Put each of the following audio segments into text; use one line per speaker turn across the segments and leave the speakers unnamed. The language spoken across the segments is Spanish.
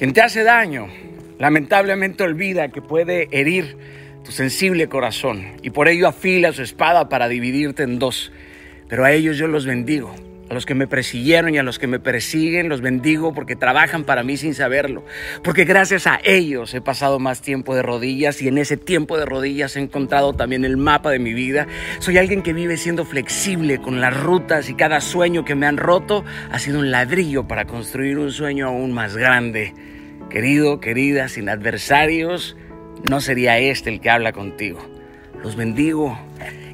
Quien te hace daño, lamentablemente olvida que puede herir tu sensible corazón y por ello afila su espada para dividirte en dos. Pero a ellos yo los bendigo. A los que me persiguieron y a los que me persiguen los bendigo porque trabajan para mí sin saberlo. Porque gracias a ellos he pasado más tiempo de rodillas y en ese tiempo de rodillas he encontrado también el mapa de mi vida. Soy alguien que vive siendo flexible con las rutas y cada sueño que me han roto ha sido un ladrillo para construir un sueño aún más grande. Querido, querida, sin adversarios, no sería este el que habla contigo. Los bendigo.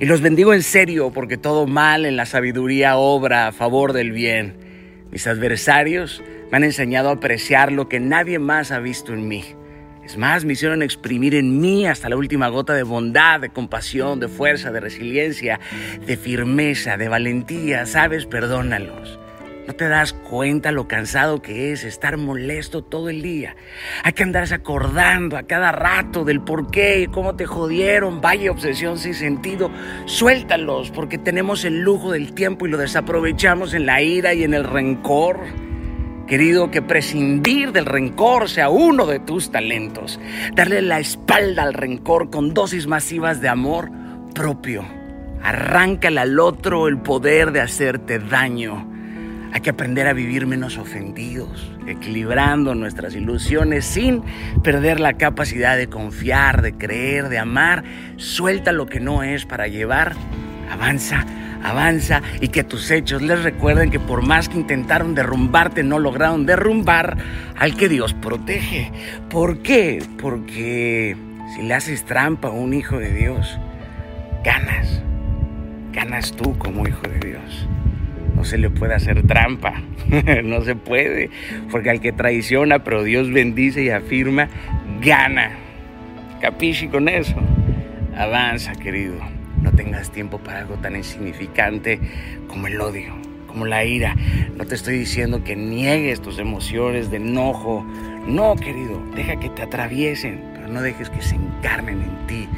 Y los bendigo en serio porque todo mal en la sabiduría obra a favor del bien. Mis adversarios me han enseñado a apreciar lo que nadie más ha visto en mí. Es más, me hicieron exprimir en mí hasta la última gota de bondad, de compasión, de fuerza, de resiliencia, de firmeza, de valentía. ¿Sabes? Perdónalos. No te das cuenta lo cansado que es estar molesto todo el día. Hay que andarse acordando a cada rato del por qué y cómo te jodieron. Vaya obsesión sin sentido. Suéltalos porque tenemos el lujo del tiempo y lo desaprovechamos en la ira y en el rencor. Querido, que prescindir del rencor sea uno de tus talentos. Darle la espalda al rencor con dosis masivas de amor propio. Arráncale al otro el poder de hacerte daño. Hay que aprender a vivir menos ofendidos, equilibrando nuestras ilusiones sin perder la capacidad de confiar, de creer, de amar. Suelta lo que no es para llevar. Avanza, avanza y que tus hechos les recuerden que por más que intentaron derrumbarte, no lograron derrumbar al que Dios protege. ¿Por qué? Porque si le haces trampa a un hijo de Dios, ganas. Ganas tú como hijo de Dios se le puede hacer trampa, no se puede, porque al que traiciona, pero Dios bendice y afirma, gana. Capichi con eso. Avanza, querido. No tengas tiempo para algo tan insignificante como el odio, como la ira. No te estoy diciendo que niegues tus emociones de enojo. No, querido, deja que te atraviesen, pero no dejes que se encarnen en ti.